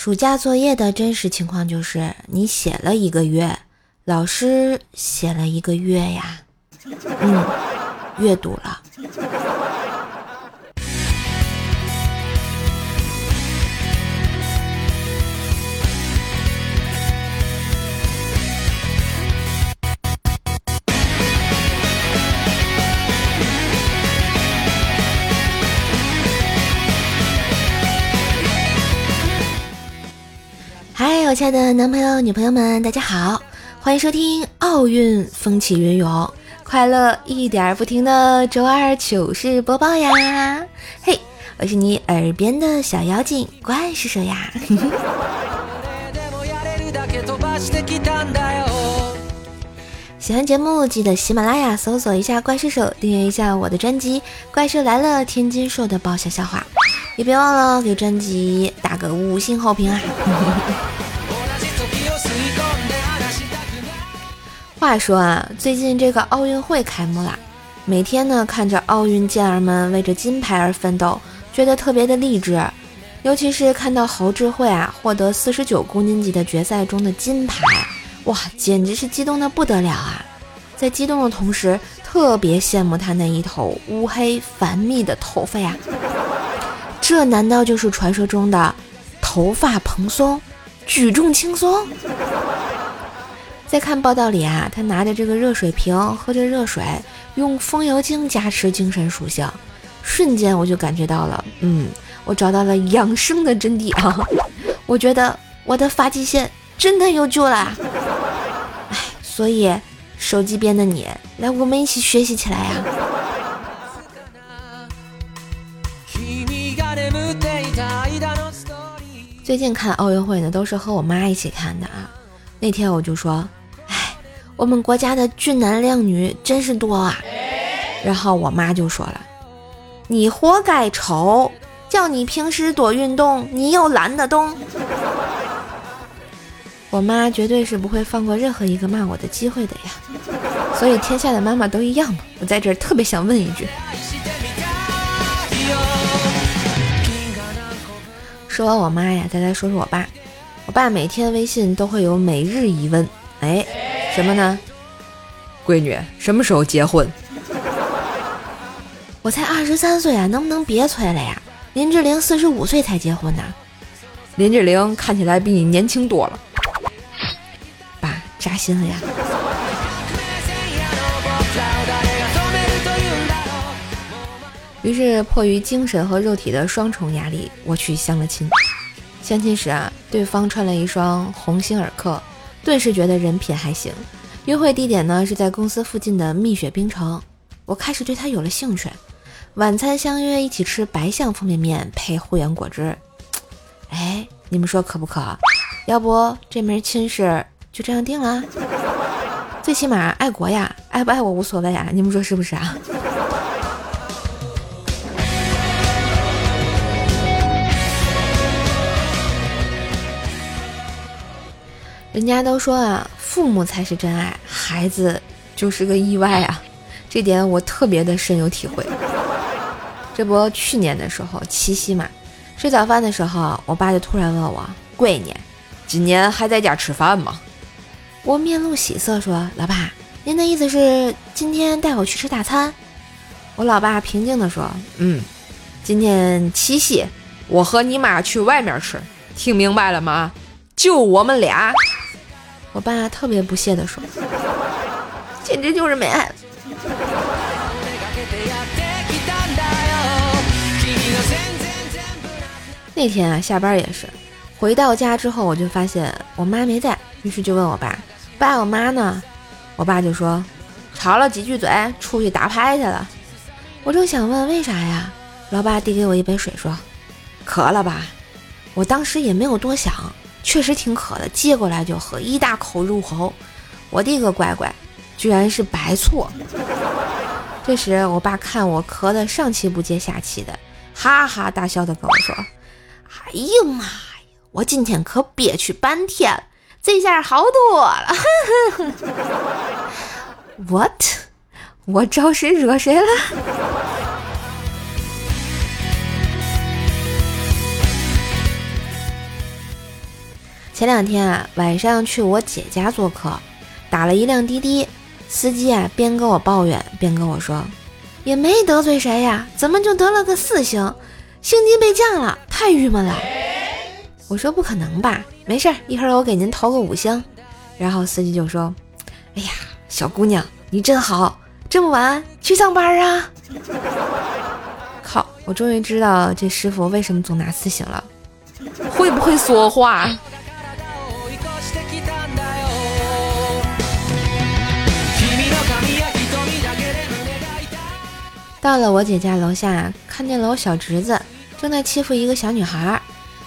暑假作业的真实情况就是，你写了一个月，老师写了一个月呀，嗯，阅读了。嗨，我亲爱的男朋友、女朋友们，大家好，欢迎收听奥运风起云涌，快乐一点不停的周二糗事播报呀！嘿，我是你耳边的小妖精怪叔叔呀！喜欢节目记得喜马拉雅搜索一下怪兽手，订阅一下我的专辑《怪兽来了》，天津说的爆笑笑话。也别忘了给专辑打个五星好评啊！话说啊，最近这个奥运会开幕了，每天呢看着奥运健儿们为着金牌而奋斗，觉得特别的励志。尤其是看到侯智慧啊获得四十九公斤级的决赛中的金牌，哇，简直是激动的不得了啊！在激动的同时，特别羡慕他那一头乌黑繁密的头发呀。这难道就是传说中的头发蓬松、举重轻松？再看报道里啊，他拿着这个热水瓶，喝着热水，用风油精加持精神属性，瞬间我就感觉到了，嗯，我找到了养生的真谛啊！我觉得我的发际线真的有救了。哎，所以手机边的你，来，我们一起学习起来呀！最近看奥运会呢，都是和我妈一起看的啊。那天我就说：“哎，我们国家的俊男靓女真是多啊。”然后我妈就说了：“你活该丑，叫你平时多运动，你又懒得动。”我妈绝对是不会放过任何一个骂我的机会的呀。所以天下的妈妈都一样嘛。我在这儿特别想问一句。说完我妈呀，再来说说我爸。我爸每天微信都会有每日一问，哎，什么呢？闺女什么时候结婚？我才二十三岁啊，能不能别催了呀？林志玲四十五岁才结婚呢。林志玲看起来比你年轻多了。爸扎心了呀。于是，迫于精神和肉体的双重压力，我去相了亲。相亲时啊，对方穿了一双鸿星尔克，顿时觉得人品还行。约会地点呢是在公司附近的蜜雪冰城，我开始对他有了兴趣。晚餐相约一起吃白象方便面配护眼果汁。哎，你们说可不可？要不这门亲事就这样定了？最起码爱国呀，爱不爱我无所谓啊，你们说是不是啊？人家都说啊，父母才是真爱，孩子就是个意外啊，这点我特别的深有体会。这不，去年的时候七夕嘛，吃早饭的时候，我爸就突然问我：“闺女，今年还在家吃饭吗？”我面露喜色说：“老爸，您的意思是今天带我去吃大餐？”我老爸平静地说：“嗯，今天七夕，我和你妈去外面吃，听明白了吗？就我们俩。”我爸特别不屑地说：“简直就是没爱。”那天啊，下班也是，回到家之后，我就发现我妈没在，于是就问我爸：“爸，我妈呢？”我爸就说：“吵了几句嘴，出去打牌去了。”我正想问为啥呀，老爸递给我一杯水说：“渴了吧？”我当时也没有多想。确实挺渴的，接过来就喝，一大口入喉。我的个乖乖，居然是白醋！这时我爸看我咳得上气不接下气的，哈哈大笑的跟我说：“哎呀妈呀，我今天可憋屈半天，这下好多了。”What？我招谁惹谁了？前两天啊，晚上去我姐家做客，打了一辆滴滴，司机啊边跟我抱怨边跟我说，也没得罪谁呀，怎么就得了个四星，星级被降了，太郁闷了。我说不可能吧，没事儿，一会儿我给您投个五星。然后司机就说，哎呀，小姑娘你真好，这么晚去上班啊？靠，我终于知道这师傅为什么总拿四星了，会不会说话？到了我姐家楼下，看见了我小侄子正在欺负一个小女孩。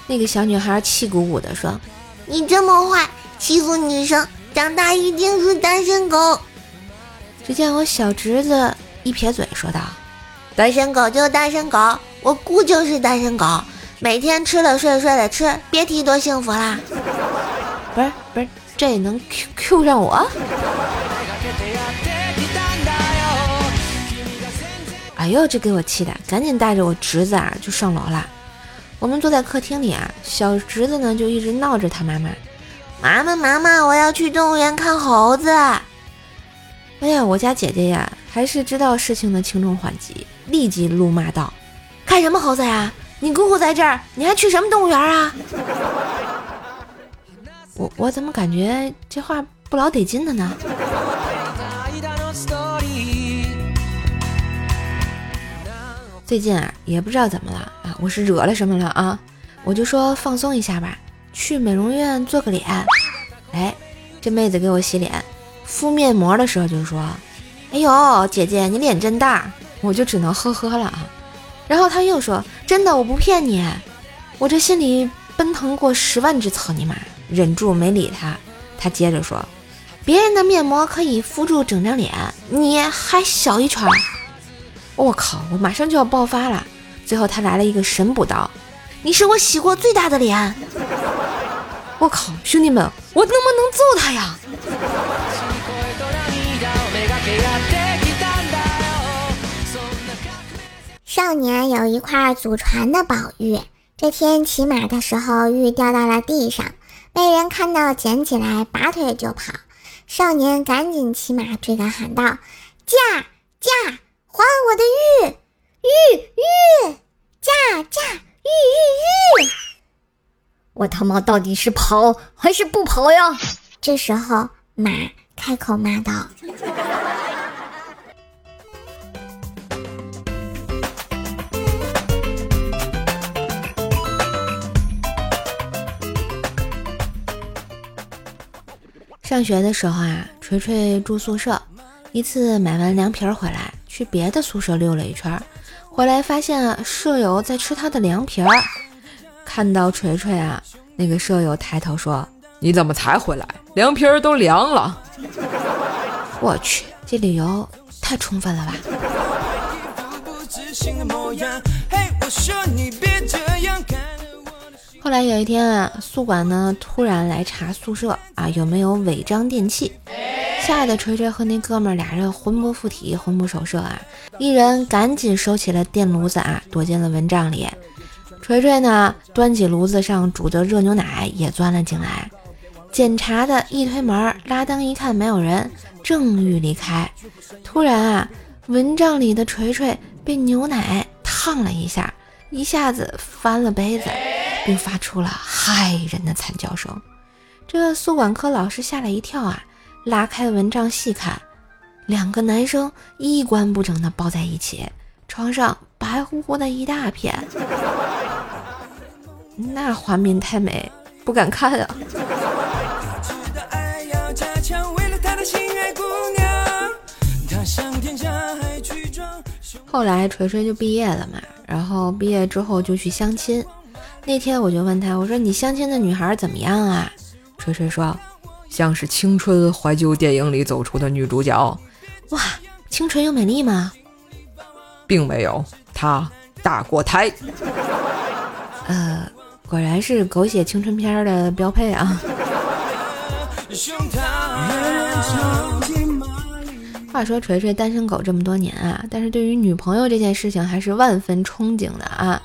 那个小女孩气鼓鼓地说：“你这么坏，欺负女生，长大一定是单身狗。”只见我小侄子一撇嘴说道：“单身狗就单身狗，我姑就是单身狗，每天吃了睡，睡了吃，别提多幸福啦。”不是不是，这也能 Q Q 上我？哎呦，这给我气的，赶紧带着我侄子啊就上楼了。我们坐在客厅里啊，小侄子呢就一直闹着他妈妈：“妈妈妈妈，我要去动物园看猴子。”哎呀，我家姐姐呀，还是知道事情的轻重缓急，立即怒骂道：“看什么猴子呀？你姑姑在这儿，你还去什么动物园啊？” 我我怎么感觉这话不老得劲的呢？最近啊，也不知道怎么了啊，我是惹了什么了啊？我就说放松一下吧，去美容院做个脸。哎，这妹子给我洗脸，敷面膜的时候就说：“哎呦，姐姐你脸真大。”我就只能呵呵了啊。然后她又说：“真的，我不骗你。”我这心里奔腾过十万只草泥马，忍住没理她。她接着说：“别人的面膜可以敷住整张脸，你还小一圈。”我靠！我马上就要爆发了。最后他来了一个神补刀，你是我洗过最大的脸。我靠！兄弟们，我能不能揍他呀？少年有一块祖传的宝玉，这天骑马的时候，玉掉到了地上，被人看到捡起来，拔腿就跑。少年赶紧骑马追赶，喊道：“驾驾！”还我的玉玉玉，驾驾玉玉玉！我他妈到底是跑还是不跑呀？这时候马开口骂道：“上学的时候啊，锤锤住宿舍，一次买完凉皮儿回来。”去别的宿舍溜了一圈，回来发现舍友在吃他的凉皮儿。看到锤锤啊，那个舍友抬头说：“你怎么才回来？凉皮儿都凉了。”我去，这理由太充分了吧！后来有一天啊，宿管呢突然来查宿舍啊，有没有违章电器。吓得锤锤和那哥们俩人魂不附体，魂不守舍啊！一人赶紧收起了电炉子啊，躲进了蚊帐里。锤锤呢，端起炉子上煮的热牛奶也钻了进来。检查的一推门，拉灯一看没有人，正欲离开，突然啊，蚊帐里的锤锤被牛奶烫了一下，一下子翻了杯子，并发出了骇人的惨叫声。这宿管科老师吓了一跳啊！拉开蚊帐细看，两个男生衣冠不整的抱在一起，床上白乎乎的一大片，那画面太美，不敢看啊。后来锤锤就毕业了嘛，然后毕业之后就去相亲。那天我就问他，我说你相亲的女孩怎么样啊？锤锤说。像是青春怀旧电影里走出的女主角，哇，清纯又美丽吗？并没有，她大过胎。呃，果然是狗血青春片的标配啊。话说锤锤单身狗这么多年啊，但是对于女朋友这件事情还是万分憧憬的啊。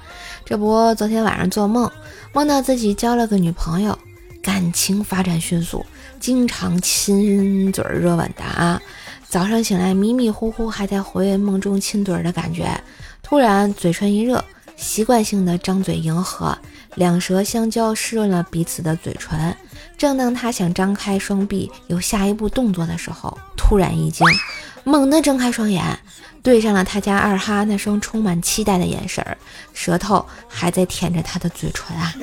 这不，昨天晚上做梦，梦到自己交了个女朋友。感情发展迅速，经常亲嘴热吻的啊。早上醒来迷迷糊糊还在回味梦中亲嘴的感觉，突然嘴唇一热，习惯性的张嘴迎合，两舌相交湿润了彼此的嘴唇。正当他想张开双臂有下一步动作的时候，突然一惊，猛地睁开双眼，对上了他家二哈那双充满期待的眼神儿，舌头还在舔着他的嘴唇啊，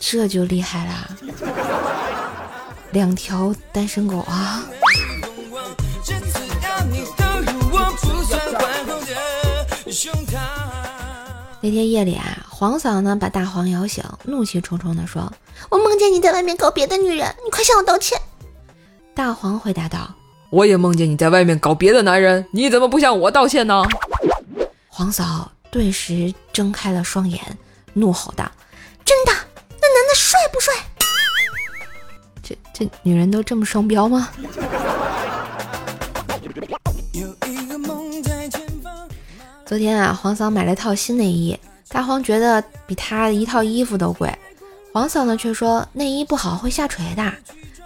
这就厉害了，两条单身狗啊！那天夜里啊，黄嫂呢把大黄摇醒，怒气冲冲地说：“我梦见你在外面搞别的女人，你快向我道歉。”大黄回答道：“我也梦见你在外面搞别的男人，你怎么不向我道歉呢？”黄嫂顿时睁开了双眼，怒吼道：“真的？那男的帅不帅？这这女人都这么双标吗？”昨天啊，黄嫂买了套新内衣，大黄觉得比她一套衣服都贵。黄嫂呢却说内衣不好会下垂的。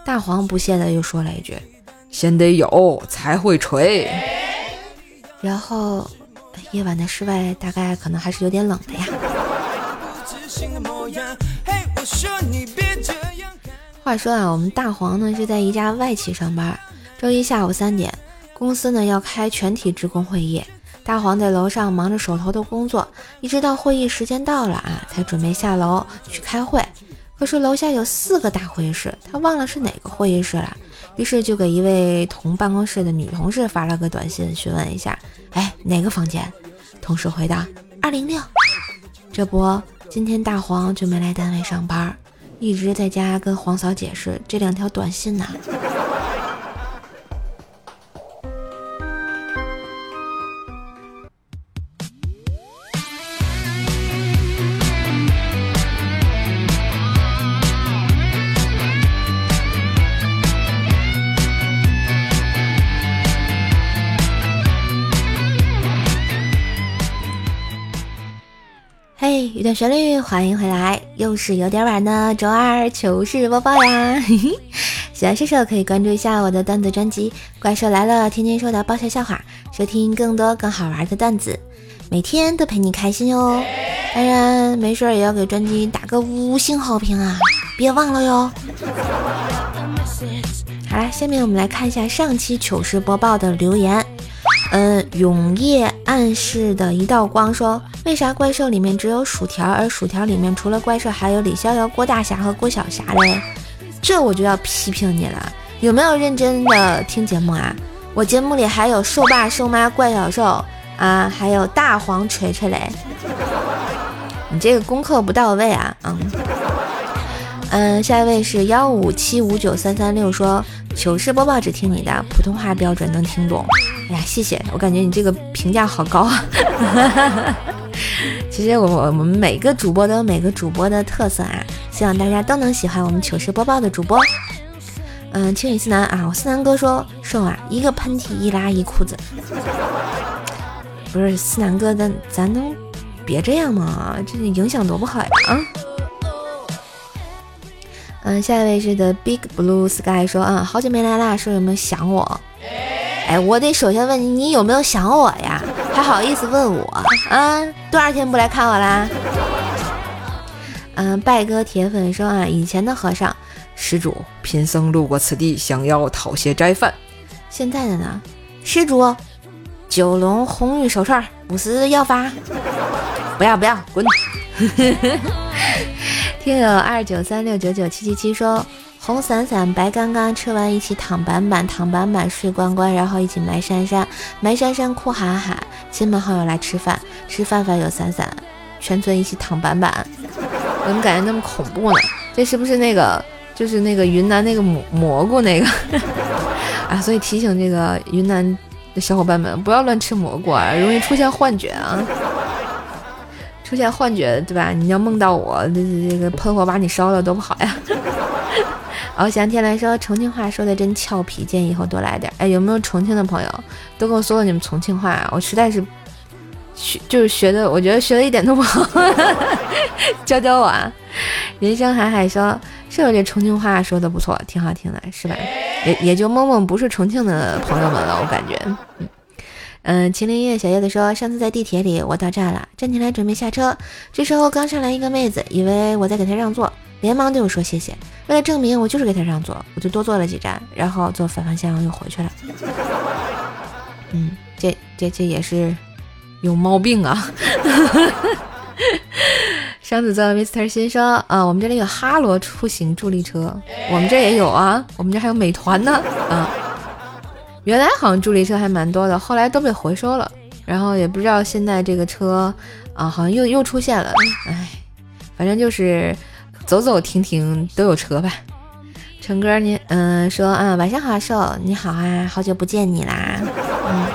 大黄不屑的又说了一句：“先得有才会垂。”然后夜晚的室外大概可能还是有点冷的呀。话说啊，我们大黄呢是在一家外企上班，周一下午三点，公司呢要开全体职工会议。大黄在楼上忙着手头的工作，一直到会议时间到了啊，才准备下楼去开会。可是楼下有四个大会议室，他忘了是哪个会议室了，于是就给一位同办公室的女同事发了个短信，询问一下：“哎，哪个房间？”同事回答：“二零六。”这不，今天大黄就没来单位上班，一直在家跟黄嫂解释这两条短信呢。旋律，欢迎回来，又是有点晚的周二糗事播报呀！喜欢射手可以关注一下我的段子专辑《怪兽来了》，天天说的爆笑笑话，收听更多更好玩的段子，每天都陪你开心哟。当然，没事也要给专辑打个五星好评啊，别忘了哟。好啦，下面我们来看一下上期糗事播报的留言。嗯，永夜暗示的一道光说：“为啥怪兽里面只有薯条，而薯条里面除了怪兽还有李逍遥、郭大侠和郭晓霞嘞？”这我就要批评你了，有没有认真的听节目啊？我节目里还有兽爸、兽妈、怪小兽啊，还有大黄锤锤嘞，你这个功课不到位啊！嗯嗯，下一位是幺五七五九三三六说。糗事播报只听你的，普通话标准能听懂。哎呀，谢谢，我感觉你这个评价好高啊。其实我我们每个主播都有每个主播的特色啊，希望大家都能喜欢我们糗事播报的主播。嗯，青雨思南啊，我思南哥说瘦啊，一个喷嚏一拉一裤子。不是思南哥，咱咱能别这样吗？这影响多不好呀啊！嗯，下一位是 The Big Blue Sky 说，嗯，好久没来啦，说有没有想我？哎，我得首先问你，你有没有想我呀？还好意思问我啊？多少天不来看我啦？嗯，拜哥铁粉说啊，以前的和尚，施主，贫僧路过此地，想要讨些斋饭。现在的呢？施主，九龙红玉手串，五十要发？不要不要，滚！听友二九三六九九七七七说：红伞伞白干干，吃完一起躺板板，躺板板睡关关，然后一起埋珊珊，埋珊珊哭喊喊，亲朋好友来吃饭，吃饭饭有伞伞，全村一起躺板板。怎么感觉那么恐怖呢？这是不是那个就是那个云南那个蘑蘑菇那个 啊？所以提醒这个云南的小伙伴们不要乱吃蘑菇啊，容易出现幻觉啊。出现幻觉，对吧？你要梦到我，这这个喷火把你烧了多不好呀！翱翔天来说重庆话说的真俏皮，建议以后多来点。哎，有没有重庆的朋友都跟我说说你们重庆话？我实在是学就是学的，我觉得学的一点都不好，教教我啊！人生海海说，是有这重庆话说的不错，挺好听的，是吧？也也就梦梦不是重庆的朋友们了，我感觉。嗯，麒麟叶小叶子说，上次在地铁里，我到站了，站起来准备下车，这时候刚上来一个妹子，以为我在给她让座，连忙对我说谢谢。为了证明我就是给她让座，我就多坐了几站，然后坐反方向又回去了。嗯，这这这也是有毛病啊！双子座 Mr 心说啊，我们这里有哈罗出行助力车，我们这也有啊，我们这还有美团呢啊。原来好像助力车还蛮多的，后来都被回收了，然后也不知道现在这个车啊，好像又又出现了。哎，反正就是走走停停都有车吧。陈哥，你嗯说啊，晚上好，瘦，你好啊，好久不见你啦。嗯，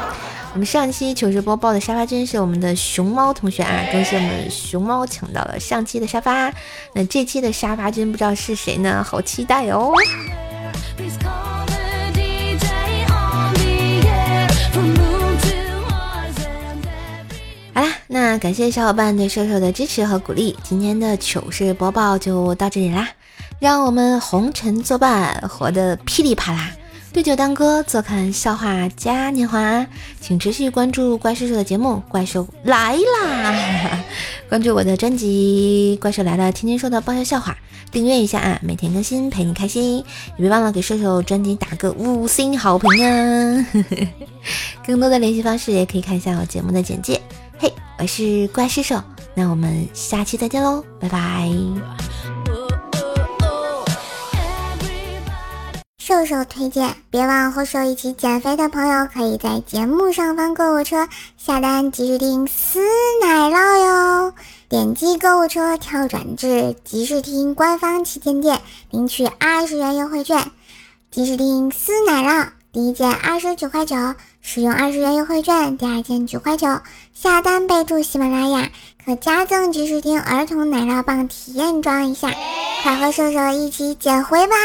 我们上期糗事播报的沙发君是我们的熊猫同学啊，恭喜我们熊猫抢到了上期的沙发。那这期的沙发君不知道是谁呢？好期待哦。好啦，那感谢小伙伴对瘦瘦的支持和鼓励，今天的糗事播报就到这里啦。让我们红尘作伴，活得噼里啪啦。对酒当歌，坐看笑话嘉年华。请持续关注怪兽兽的节目《怪兽来啦》，关注我的专辑《怪兽来了》，天天说的爆笑笑话，订阅一下啊，每天更新，陪你开心。也别忘了给兽兽专辑打个五星好评啊！更多的联系方式也可以看一下我节目的简介。嘿，我是怪兽兽，那我们下期再见喽，拜拜。瘦瘦推荐，别忘和瘦一起减肥的朋友，可以在节目上方购物车下单即时听撕奶酪哟。点击购物车，跳转至即时听官方旗舰店，领取二十元优惠券。即时听撕奶酪，第一件二十九块九，使用二十元优惠券，第二件九块九。下单备注喜马拉雅，可加赠即时听儿童奶酪棒体验装一下。快和瘦瘦一起捡回吧！